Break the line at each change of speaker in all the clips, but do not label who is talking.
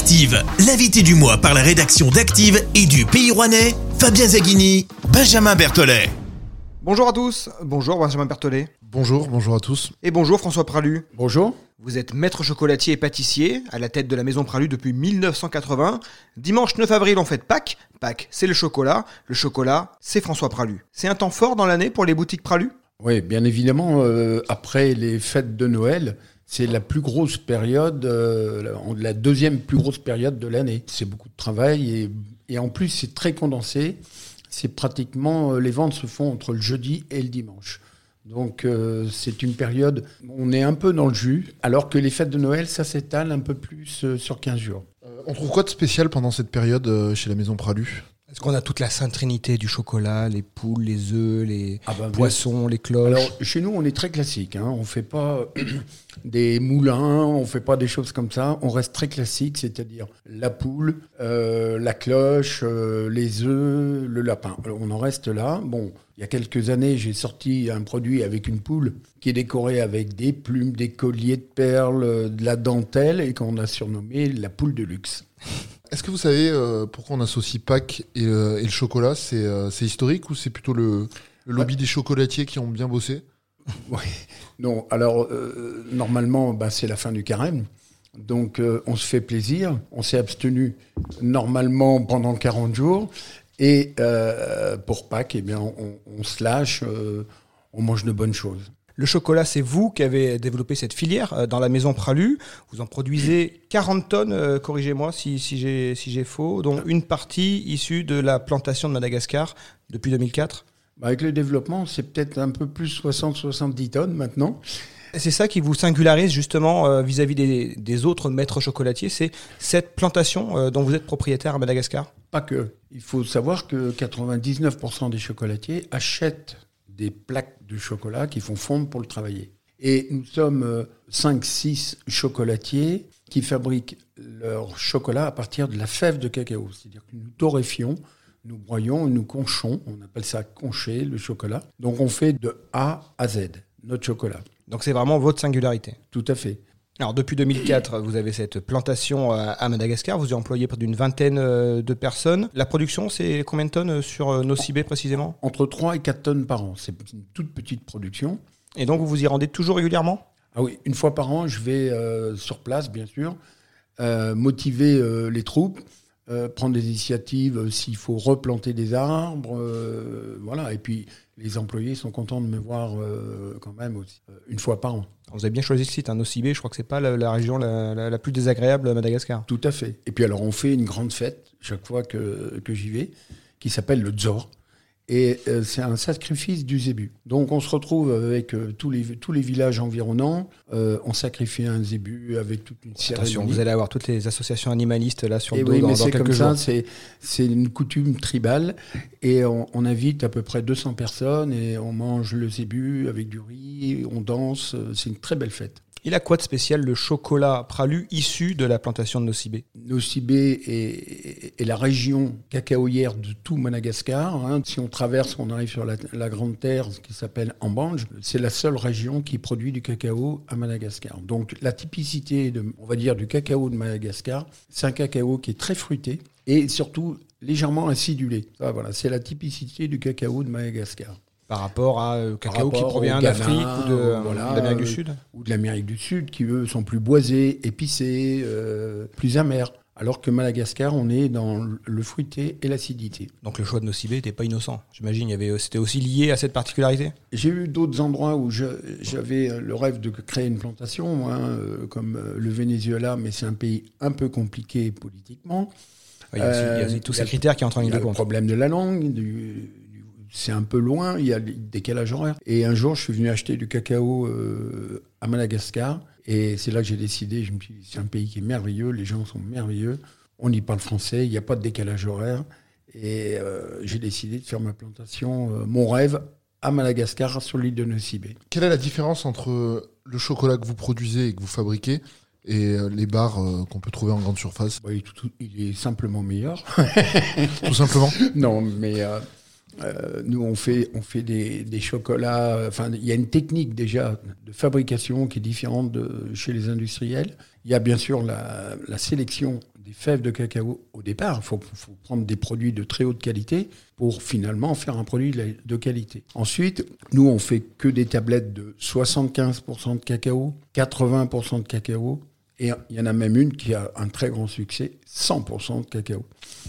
Active, l'invité du mois par la rédaction d'Active et du Pays Rouennais, Fabien Zaghini, Benjamin Berthollet.
Bonjour à tous, bonjour Benjamin Berthollet.
Bonjour, bonjour à tous.
Et bonjour François Pralu.
Bonjour.
Vous êtes maître chocolatier et pâtissier à la tête de la maison Pralu depuis 1980. Dimanche 9 avril, on fête Pâques. Pâques, c'est le chocolat. Le chocolat, c'est François Pralu. C'est un temps fort dans l'année pour les boutiques Pralu?
Oui, bien évidemment, euh, après les fêtes de Noël, c'est la plus grosse période, euh, la deuxième plus grosse période de l'année. C'est beaucoup de travail et, en plus c'est très condensé. C'est pratiquement, euh, les ventes se font entre le jeudi et le dimanche. Donc euh, c'est une période, on est un peu dans le jus, alors que les fêtes de Noël, ça s'étale un peu plus sur 15 jours.
On trouve quoi de spécial pendant cette période chez la Maison Pralu?
Est-ce qu'on a toute la sainte trinité du chocolat, les poules, les œufs, les
Ah bah,
poissons, les cloches?
Alors chez nous, on est très classique. Hein. On fait pas des moulins, on fait pas des choses comme ça. On reste très classique, c'est-à-dire la poule, euh, la cloche, euh, les œufs, le lapin. Alors, on en reste là. Bon, il y a quelques années, j'ai sorti un produit avec une poule qui est décorée avec des plumes, des colliers de perles, de la dentelle et qu'on a surnommé la poule de luxe.
Est-ce que vous savez euh, pourquoi on associe Pâques et, euh, et le chocolat? C'est euh, c'est historique ou c'est plutôt le, le lobby des chocolatiers qui ont bien bossé?
Oui. Non, alors normalement, bah, c'est la fin du carême. Donc on se fait plaisir. On s'est abstenu normalement pendant 40 jours. Et pour Pâques, eh bien, on, on se lâche, on mange de bonnes choses.
Le chocolat, c'est vous qui avez développé cette filière euh, dans la maison Pralu. Vous en produisez 40 tonnes, euh, corrigez-moi si, si j'ai si faux, dont une partie issue de la plantation de Madagascar depuis 2004.
Bah, avec le développement, c'est peut-être un peu plus 60-70 tonnes maintenant.
C'est ça qui vous singularise justement euh, vis-à-vis des, des autres maîtres chocolatiers, c'est cette plantation dont vous êtes propriétaire à Madagascar?
Pas que. Il faut savoir que 99% des chocolatiers achètent des plaques de chocolat qui font fondre pour le travailler. Et nous sommes euh, 5-6 chocolatiers qui fabriquent leur chocolat à partir de la fève de cacao. C'est-à-dire que nous torréfions, nous broyons, nous conchons, on appelle ça concher le chocolat. Donc on fait de A à Z notre chocolat.
Donc c'est vraiment votre singularité.
Tout à fait.
Alors depuis 2004, vous avez cette plantation euh, à Madagascar, vous avez employé près d'une vingtaine euh, de personnes. La production, c'est combien de tonnes sur euh, Nocibé précisément?
Entre 3 et 4 tonnes par an. C'est une toute petite production.
Et donc vous vous y rendez toujours régulièrement?
Ah oui, une fois par an, je vais euh, sur place, bien sûr, euh, motiver euh, les troupes, euh, prendre des initiatives euh, s'il faut replanter des arbres, euh, voilà. Et puis les employés sont contents de me voir euh, quand même aussi, une fois par an.
Vous avez bien choisi le site, hein, Nocibé, je crois que c'est pas la, la région la, la- la plus désagréable à Madagascar.
Tout à fait. Et puis alors on fait une grande fête chaque fois que, que j'y vais, qui s'appelle le Dzor. Et euh, c'est un sacrifice du zébu. Donc on se retrouve avec euh, tous, les, tous les villages environnants. Euh, on sacrifie un zébu avec toute une
Attention,
cérémonie.
vous allez avoir toutes les associations animalistes là sur le
Et
dos
oui,
dans,
mais
dans
c'est
quelques
comme
jours.
ça, c'est, une coutume tribale. Et on, on invite à peu près 200 personnes et on mange le zébu avec du riz, on danse. C'est une très belle fête.
Il a quoi de spécial le chocolat pralu issu de la plantation de Nocibé
Nocibé est, la région cacaoyère de tout Madagascar. hein. Si on traverse, on arrive sur la, Grande Terre, qui s'appelle Ambange. C'est la seule région qui produit du cacao à Madagascar. Donc la typicité, on va dire, du cacao de Madagascar, c'est un cacao qui est très fruité et surtout légèrement acidulé. Ça, voilà, c'est la typicité du cacao de Madagascar.
Par rapport à euh, cacao qui provient d'Afrique ou de, euh,
voilà,
d'Amérique du
euh,
Sud
ou de l'Amérique du Sud, qui eux sont plus boisés, épicés, euh, plus amers. Alors que Madagascar, on est dans le fruité et l'acidité.
Donc le choix de Nocibé n'était pas innocent. J'imagine il y avait, c'était aussi lié à cette particularité?
J'ai eu d'autres endroits où je- j'avais le rêve de créer une plantation, moi, hein, euh, comme le Venezuela, mais c'est un pays un peu compliqué politiquement.
Il y a, aussi, il y a aussi tous ces critères qui entrent en
Il
ligne de
le
compte.
problème de la langue, du- c'est un peu loin, il y a le décalage horaire. Et un jour, je suis venu acheter du cacao euh, à Madagascar, et c'est là que j'ai décidé, je me suis dit, c'est un pays qui est merveilleux, les gens sont merveilleux, on y parle français, il n'y a pas de décalage horaire, et euh, j'ai décidé de faire ma plantation, euh, mon rêve, à Madagascar, sur l'île de Nocibé.
Quelle est la différence entre le chocolat que vous produisez et que vous fabriquez et les bars euh, qu'on peut trouver en grande surface?
Bah, il, tout- tout- il est simplement meilleur.
Tout simplement?
Non, mais euh, nous, on fait, on fait des, des chocolats. euh, Enfin, il y a une technique déjà de fabrication qui est différente chez les industriels. Il y a bien sûr la, sélection des fèves de cacao au départ. Il faut, faut, prendre des produits de très haute qualité pour finalement faire un produit de qualité. Ensuite, nous, on fait que des tablettes de 75% de cacao, 80% de cacao, et il y en a même une qui a un très grand succès, 100% de cacao.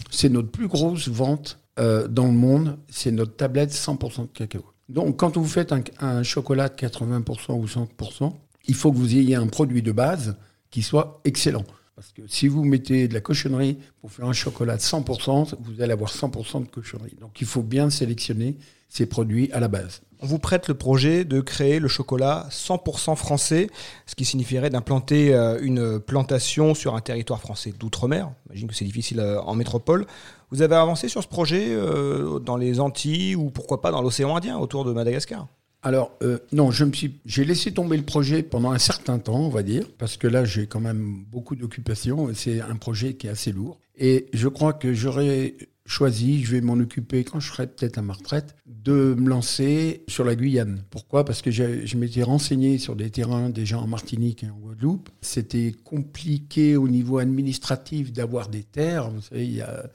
C'est notre plus grosse vente euh, dans le monde, c'est notre tablette 100% de cacao. Donc quand vous faites un, un, chocolat de 80% ou 100%, il faut que vous ayez un produit de base qui soit excellent. Parce que si vous mettez de la cochonnerie pour faire un chocolat de 100%, vous allez avoir 100% de cochonnerie. Donc il faut bien sélectionner ces produits à la base.
On vous prête le projet de créer le chocolat 100% français, ce qui signifierait d'implanter euh, une plantation sur un territoire français d'outre-mer. J'imagine que c'est difficile euh, en métropole. Vous avez avancé sur ce projet euh, dans les Antilles ou pourquoi pas dans l'océan Indien autour de Madagascar?
Alors non, me suis, j'ai laissé tomber le projet pendant un certain temps, on va dire, parce que là j'ai quand même beaucoup d'occupations. C'est un projet qui est assez lourd, et je crois que j'aurais choisi, je vais m'en occuper quand je serai peut-être à ma retraite, de me lancer sur la Guyane. Pourquoi? Parce que je m'étais renseigné sur des terrains déjà en Martinique et en Guadeloupe. C'était compliqué au niveau administratif d'avoir des terres. Vous savez, il y a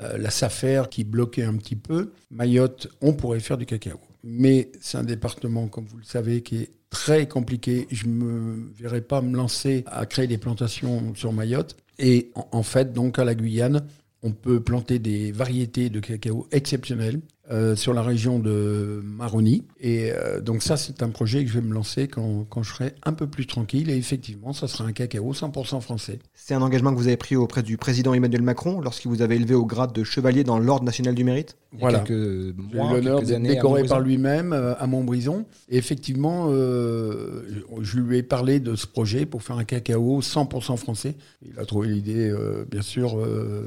euh, la SAFER qui bloquait un petit peu. Mayotte, on pourrait faire du cacao. Mais c'est un département, comme vous le savez, qui est très compliqué. Je ne me verrais pas me lancer à créer des plantations sur Mayotte. Et en fait, donc à la Guyane, on peut planter des variétés de cacao exceptionnelles euh, sur la région de Maroni. Et euh, donc ça, c'est un projet que je vais me lancer quand, quand, je serai un peu plus tranquille. Et effectivement, ça sera un cacao 100% français.
C'est un engagement que vous avez pris auprès du président Emmanuel Macron lorsqu'il vous avait élevé au grade de chevalier dans l'Ordre national du mérite?
Voilà. J'ai eu l'honneur d'être décoré par lui-même euh, à Montbrison. Et effectivement, je lui ai parlé de ce projet pour faire un cacao 100% français. Il a trouvé l'idée, bien sûr,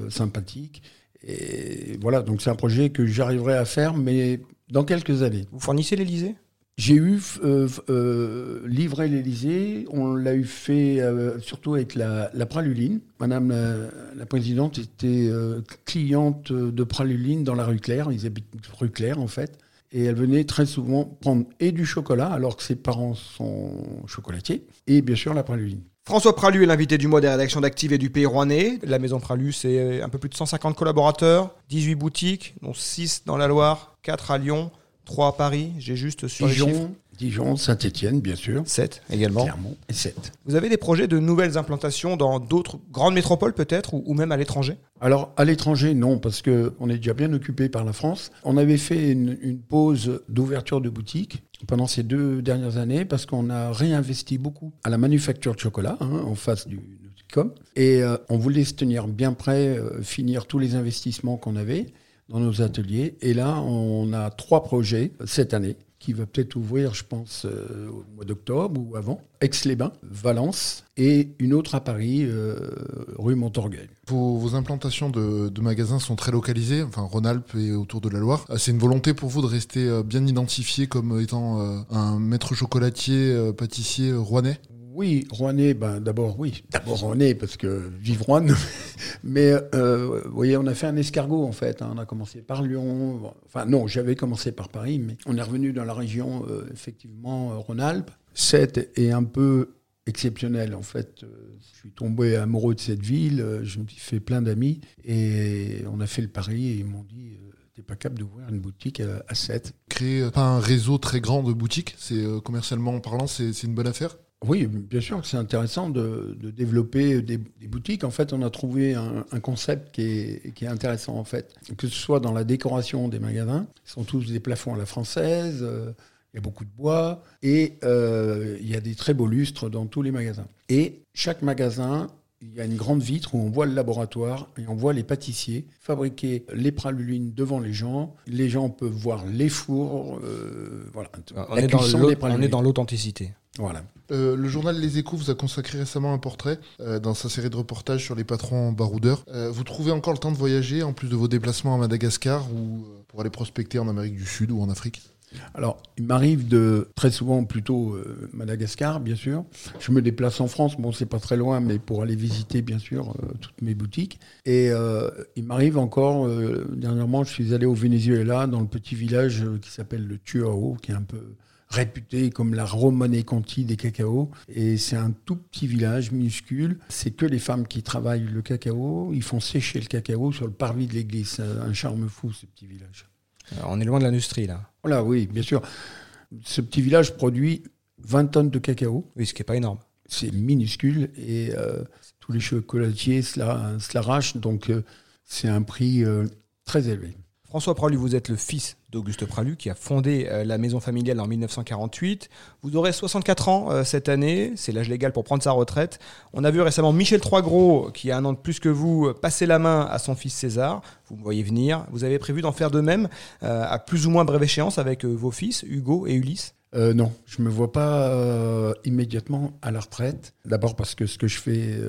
sympathique. Et voilà, donc c'est un projet que j'arriverai à faire, mais dans quelques années.
Vous fournissez l'Elysée
j'ai eu euh, euh, livré l'Elysée, on l'a eu fait euh, surtout avec la, praluline. Madame la, présidente était cliente de praluline dans la rue Claire, ils habitent rue Claire en fait, et elle venait très souvent prendre et du chocolat, alors que ses parents sont chocolatiers, et bien sûr la praluline.
François Pralu est l'invité du mois des rédactions d'Active et du Pays Rouennais. La maison Pralu, c'est un peu plus de 150 collaborateurs, 18 boutiques, dont 6 dans la Loire, 4 à Lyon, 3 à Paris. J'ai juste sur
Dijon,
les chiffres.
Dijon, Saint-Etienne, bien sûr.
7 également.
Clermont et 7.
Vous avez des projets de nouvelles implantations dans d'autres grandes métropoles peut-être, ou, même à l'étranger?
Alors, à l'étranger, non, parce qu'on est déjà bien occupé par la France. On avait fait une, une pause d'ouverture de boutiques pendant ces deux dernières années parce qu'on a réinvesti beaucoup à la manufacture de chocolat hein, en face du. Et euh, on voulait se tenir bien prêt, euh, finir tous les investissements qu'on avait dans nos ateliers. Et là, on a trois projets cette année qui va peut-être ouvrir, je pense, euh, au mois d'octobre ou avant. Aix-les-Bains, Valence et une autre à Paris, euh, rue Montorgueil.
Vos, implantations de, magasins sont très localisées, enfin Rhône-Alpes et autour de la Loire. Euh, c'est une volonté pour vous de rester bien identifié comme étant un maître chocolatier, pâtissier rouennais?
Oui, Rouennais, ben, d'abord, oui. D'abord Rouennais, parce que vive Rouen. Mais, euh, vous voyez, on a fait un escargot, en fait. Hein. On a commencé par Lyon. Enfin, non, j'avais commencé par Paris, mais on est revenu dans la région, euh, effectivement, euh, Rhône-Alpes. Cette est un peu exceptionnel, en fait. Je suis tombé amoureux de cette ville. Je me suis fait plein d'amis. Et on a fait le pari et ils m'ont dit t'es pas capable d'ouvrir une boutique à, 7.
Créer pas un réseau très grand de boutiques, c'est commercialement parlant, c'est une bonne affaire?
Oui, bien sûr, c'est intéressant de, développer des, boutiques. En fait, on a trouvé un, concept qui est, intéressant, en fait. Que ce soit dans la décoration des magasins, ils sont tous des plafonds à la française, euh, il y a beaucoup de bois, et euh, il y a des très beaux lustres dans tous les magasins. Et chaque magasin il y a une grande vitre où on voit le laboratoire et on voit les pâtissiers fabriquer les pralulines devant les gens. Les gens peuvent voir les fours. Euh, voilà.
On, est dans l'authenticité.
Voilà.
Euh, le journal Les Échos vous a consacré récemment un portrait euh, dans sa série de reportages sur les patrons baroudeurs. Euh, vous trouvez encore le temps de voyager en plus de vos déplacements à Madagascar ou pour aller prospecter en Amérique du Sud ou en Afrique?
Alors, il m'arrive de très souvent plutôt Madagascar, bien sûr. Je me déplace en France, bon, c'est pas très loin, mais pour aller visiter, bien sûr, toutes mes boutiques. Et il m'arrive encore, dernièrement, je suis allé au Venezuela, dans le petit village qui s'appelle le Tuao, qui est un peu réputé comme la Romane Conti des cacao. Et c'est un tout petit village minuscule. C'est que les femmes qui travaillent le cacao. Ils font sécher le cacao sur le parvis de l'église. C'est un charme fou, ce petit village.
Alors, on est loin de l'industrie, là.
Voilà, oui, bien sûr. Ce petit village produit 20 tonnes de cacao.
Oui, ce qui n'est pas énorme.
C'est minuscule et euh, tous les chocolatiers se l'arrachent. Donc, euh, c'est un prix euh, très élevé.
François Pralu, vous êtes le fils d'Auguste Pralu qui a fondé euh, la maison familiale en 1948. Vous aurez 64 ans euh, cette année, c'est l'âge légal pour prendre sa retraite. On a vu récemment Michel Troisgros, qui a un an de plus que vous, passer la main à son fils César. Vous me voyez venir. Vous avez prévu d'en faire de même à plus ou moins brève échéance avec vos fils, Hugo et Ulysse?
Non, je ne me vois pas immédiatement à la retraite. D'abord parce que ce que je fais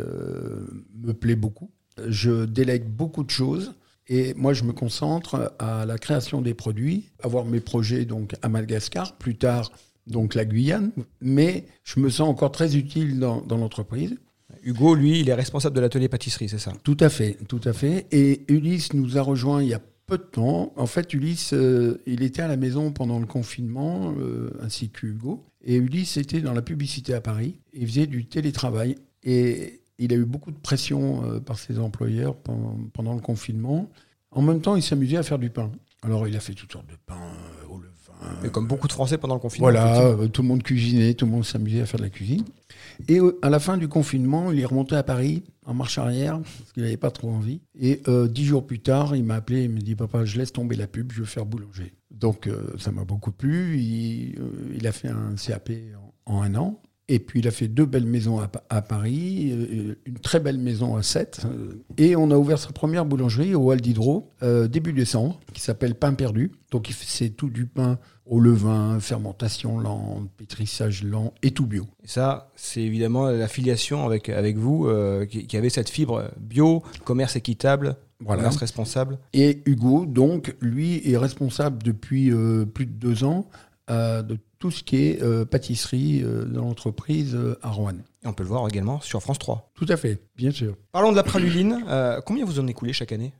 me plaît beaucoup. Je délègue beaucoup de choses. Et moi, je me concentre à la création des produits, avoir mes projets donc à Madagascar, plus tard donc la Guyane, mais je me sens encore très utile dans, l'entreprise.
Hugo, lui, il est responsable de l'atelier pâtisserie, c'est ça?
Tout à fait, tout à fait. Et Ulysse nous a rejoint il y a peu de temps. En fait, Ulysse, euh, il était à la maison pendant le confinement, euh, ainsi qu'Hugo. Et Ulysse était dans la publicité à Paris. Il faisait du télétravail. Et il a eu beaucoup de pression euh, par ses employeurs pendant, le confinement. En même temps, il s'amusait à faire du pain. Alors, il a fait toutes sortes de pains euh, au levain.
Et comme beaucoup de Français pendant le confinement.
Voilà, euh, tout le monde cuisinait, tout le monde s'amusait à faire de la cuisine. Et à la fin du confinement, il est remonté à Paris en marche arrière, parce qu'il n'avait pas trop envie. Et dix jours plus tard, il m'a appelé et me dit Papa, je laisse tomber la pub, je veux faire boulanger. Donc, ça m'a beaucoup plu. Il, a fait un CAP en un an. Et puis il a fait deux belles maisons à, Paris, euh, une très belle maison à Sète. Euh, et on a ouvert sa première boulangerie au Hall d'Hydro euh, début décembre, qui s'appelle Pain Perdu. Donc c'est tout du pain au levain, fermentation lente, pétrissage lent et tout bio.
Et ça, c'est évidemment l'affiliation avec, avec vous qui, avait cette fibre bio, commerce équitable, commerce responsable.
Et Hugo, donc, lui, est responsable depuis plus de deux ans de tout ce qui est euh, pâtisserie euh, dans l'entreprise euh, à Rouen.
Et on peut le voir également sur France 3.
Tout à fait, bien sûr.
Parlons de la praluline. combien vous en écoulez chaque année?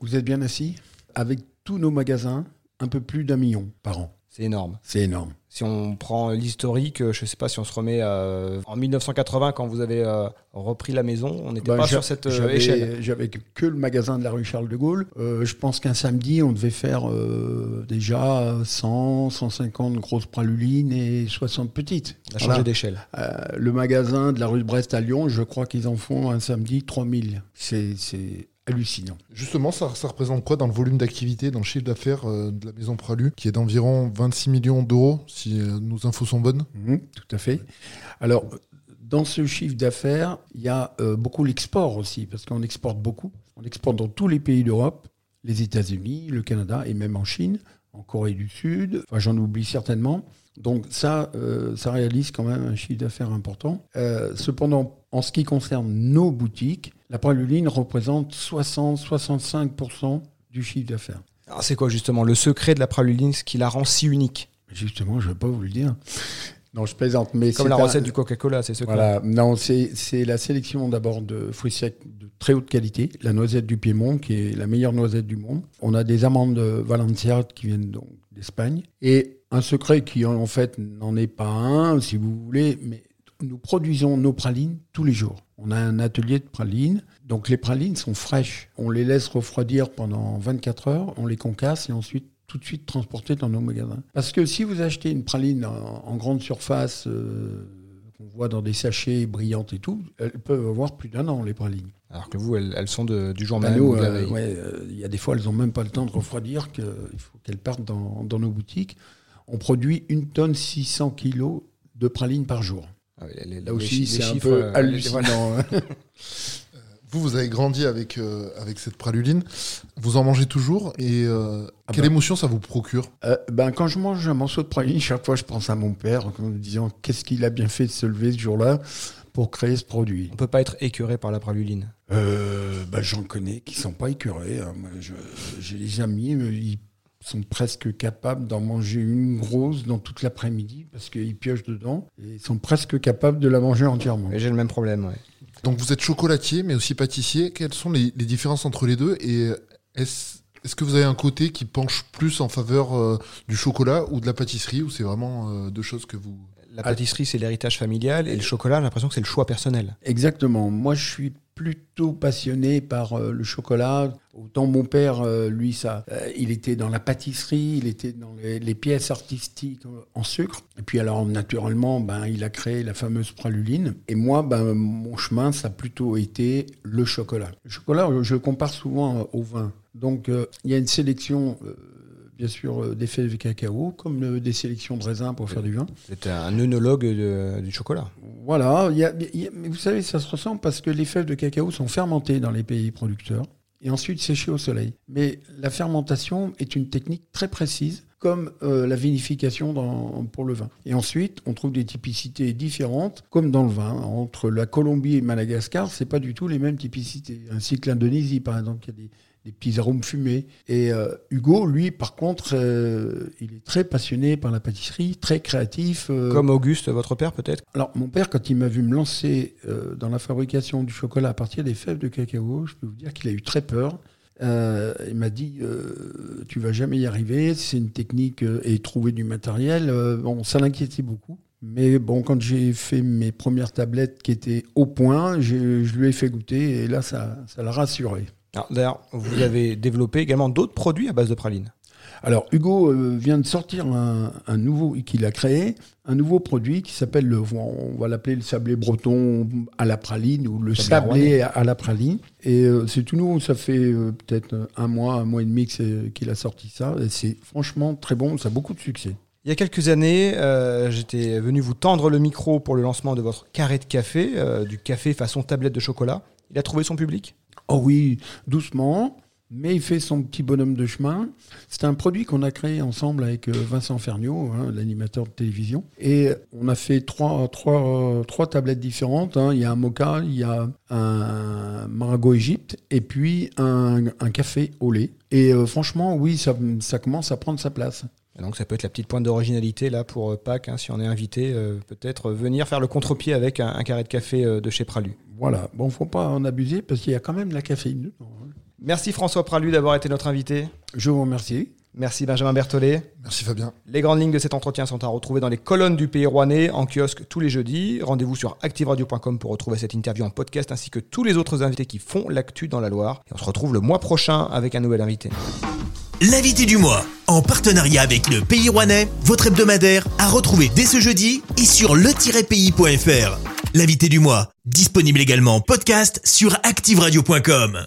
Vous êtes bien assis Avec tous nos magasins, un peu plus d'un million par an.
C'est énorme.
C'est énorme.
Si on prend l'historique, je ne sais pas si on se remet euh, en 1980 quand vous avez euh, repris la maison, on n'était bah, pas sur cette euh, échelle.
J'avais que le magasin de la rue Charles de Gaulle. je pense qu'un samedi, on devait faire déjà 100, 150 grosses pralulines et 60 petites.
On a changé d'échelle.
le magasin de la rue de Brest à Lyon, je crois qu'ils en font un samedi 3000. C'est hallucinant.
Justement, ça, représente quoi dans le volume d'activité, dans le chiffre d'affaires euh, de la maison Pralu, qui est d'environ 26 millions d'euros, si euh, nos infos sont bonnes?
Mhm, Tout à fait. Alors, dans ce chiffre d'affaires, il y a euh, beaucoup l'export aussi, parce qu'on exporte beaucoup. On exporte dans tous les pays d'Europe, les États-Unis, le Canada et même en Chine, en Corée du Sud. Enfin, j'en oublie certainement. Donc ça, ça réalise quand même un chiffre d'affaires important. cependant, en ce qui concerne nos boutiques, la praluline représente 60-65% du chiffre d'affaires.
Alors c'est quoi justement le secret de la praluline, ce qui la rend si unique?
Justement, je ne vais pas vous le dire. Non, je plaisante. Mais
Comme la recette du Coca-Cola, c'est ce
voilà. Non, c'est la sélection d'abord de fruits secs de très haute qualité. La noisette du Piémont, qui est la meilleure noisette du monde. On a des amandes Valencia qui viennent donc d'Espagne. Et un secret qui, en fait, n'en est pas un, si vous voulez, mais nous produisons nos pralines tous les jours. On a un atelier de pralines. Donc les pralines sont fraîches. On les laisse refroidir pendant 24 heures, on les concasse et ensuite tout de suite transporter dans nos magasins. Parce que si vous achetez une praline en, grande surface, euh, qu'on voit dans des sachets brillantes et tout, elles peuvent avoir plus d'un an, les pralines.
Alors que vous, elles, sont du jour même. Euh,
euh, il y a des fois, elles n'ont même pas le temps de refroidir, qu'il faut qu'elles partent dans, dans, nos boutiques. On produit une tonne 600 kilos de pralines par jour.
Ah Là aussi, c'est un peu euh, hallucinant.
Hein. vous, vous avez grandi avec, euh, avec cette praluline. Vous en mangez toujours et euh, ah quelle ben. émotion ça vous procure?
Ben, Quand je mange un morceau de praline, chaque fois je pense à mon père en me disant qu'est-ce qu'il a bien fait de se lever ce jour-là pour créer ce produit?
On peut pas être écœuré par la praluline?
Ben, J'en connais qui sont pas écœurés. Hein. J'ai des amis, ils sont presque capables d'en manger une grosse dans toute l'après-midi parce qu'ils piochent dedans et ils sont presque capables de la manger entièrement.
J'ai le même problème, ouais.
Donc vous êtes chocolatier mais aussi pâtissier. Quelles sont les, différences entre les deux? Et est-ce Est-ce que vous avez un côté qui penche plus en faveur euh, du chocolat ou de la pâtisserie ou c'est vraiment euh, deux choses que vous...
La pâtisserie, c'est l'héritage familial et le chocolat, j'ai l'impression que c'est le choix personnel.
Exactement. Moi, je suis plutôt passionné par euh, le chocolat. Autant mon père, euh, lui, ça, euh, il était dans la pâtisserie, il était dans les, pièces artistiques en sucre. Et puis alors, naturellement, ben, il a créé la fameuse praluline. Et moi, ben, mon chemin, ça a plutôt été le chocolat. Le chocolat, je le compare souvent au vin. Donc, il y a une sélection, bien sûr, euh, des fèves de cacao, comme des sélections de raisins pour faire du vin.
C'est un œnologue du chocolat.
Voilà, il y a- il y a- mais vous savez, ça se ressemble parce que les fèves de cacao sont fermentées dans les pays producteurs et ensuite séchées au soleil. Mais la fermentation est une technique très précise, comme euh, la vinification dans- pour le vin. Et ensuite, on trouve des typicités différentes, comme dans le vin. Entre la Colombie et Madagascar, c'est pas du tout les mêmes typicités. Ainsi que l'Indonésie, par exemple, il y a des, des petits arômes fumés. Et euh, Hugo, lui, par contre, euh, il est très passionné par la pâtisserie, très créatif. euh,
Comme Auguste, votre père peut-être?
Alors, mon père, quand il m'a vu me lancer dans la fabrication du chocolat à partir des fèves de cacao, je peux vous dire qu'il a eu très peur. Il m'a dit Tu vas jamais y arriver, c'est une technique et trouver du matériel. bon, ça l'inquiétait beaucoup. Mais bon, quand j'ai fait mes premières tablettes qui étaient au point, je lui ai fait goûter et là, ça ça l'a rassuré.
Alors, D'ailleurs, vous avez développé également d'autres produits à base de praline.
Alors Hugo euh, vient de sortir un, un nouveau qu'il a créé, un nouveau produit qui s'appelle le, on va l'appeler le sablé breton à la praline ou le
Sablé
à la praline. Et euh, c'est tout nouveau, ça fait euh, peut-être un mois, un mois et demi qu'il a sorti ça. Et c'est franchement très bon, ça a beaucoup de succès.
Il y a quelques années, euh, j'étais venu vous tendre le micro pour le lancement de votre carré de café, euh, du café façon tablette de chocolat. Il a trouvé son public?
Oh oui, doucement, mais il fait son petit bonhomme de chemin. C'est un produit qu'on a créé ensemble avec euh, Vincent Ferniaud, hein, l'animateur de télévision. Et on a fait trois, trois, trois tablettes différentes. hein. Il y a un mocha, il y a un maragot Égypte et puis un, un café au lait. Et euh, franchement, oui, ça commence à prendre sa place.
Et donc ça peut être la petite pointe d'originalité là pour euh, Pâques, hein, si on est invité, euh, peut-être venir faire le contre-pied avec un, un carré de café euh, de chez Pralu.
Voilà. Bon, faut pas en abuser parce qu'il y a quand même de la caféine dedans. hein.
Merci François Pralu d'avoir été notre invité.
Je vous remercie.
Merci Benjamin Berthollet.
Merci Fabien.
Les grandes lignes de cet entretien sont à retrouver dans les colonnes du Pays Rouennais, en kiosque tous les jeudis. Rendez-vous sur activeradio.com pour retrouver cette interview en podcast ainsi que tous les autres invités qui font l'actu dans la Loire. Et on se retrouve le mois prochain avec un nouvel invité.
L'invité du mois, en partenariat avec le Pays Rouennais, votre hebdomadaire, à retrouver dès ce jeudi et sur le-pays.fr. L'invité du mois, disponible également en podcast sur activeradio.com.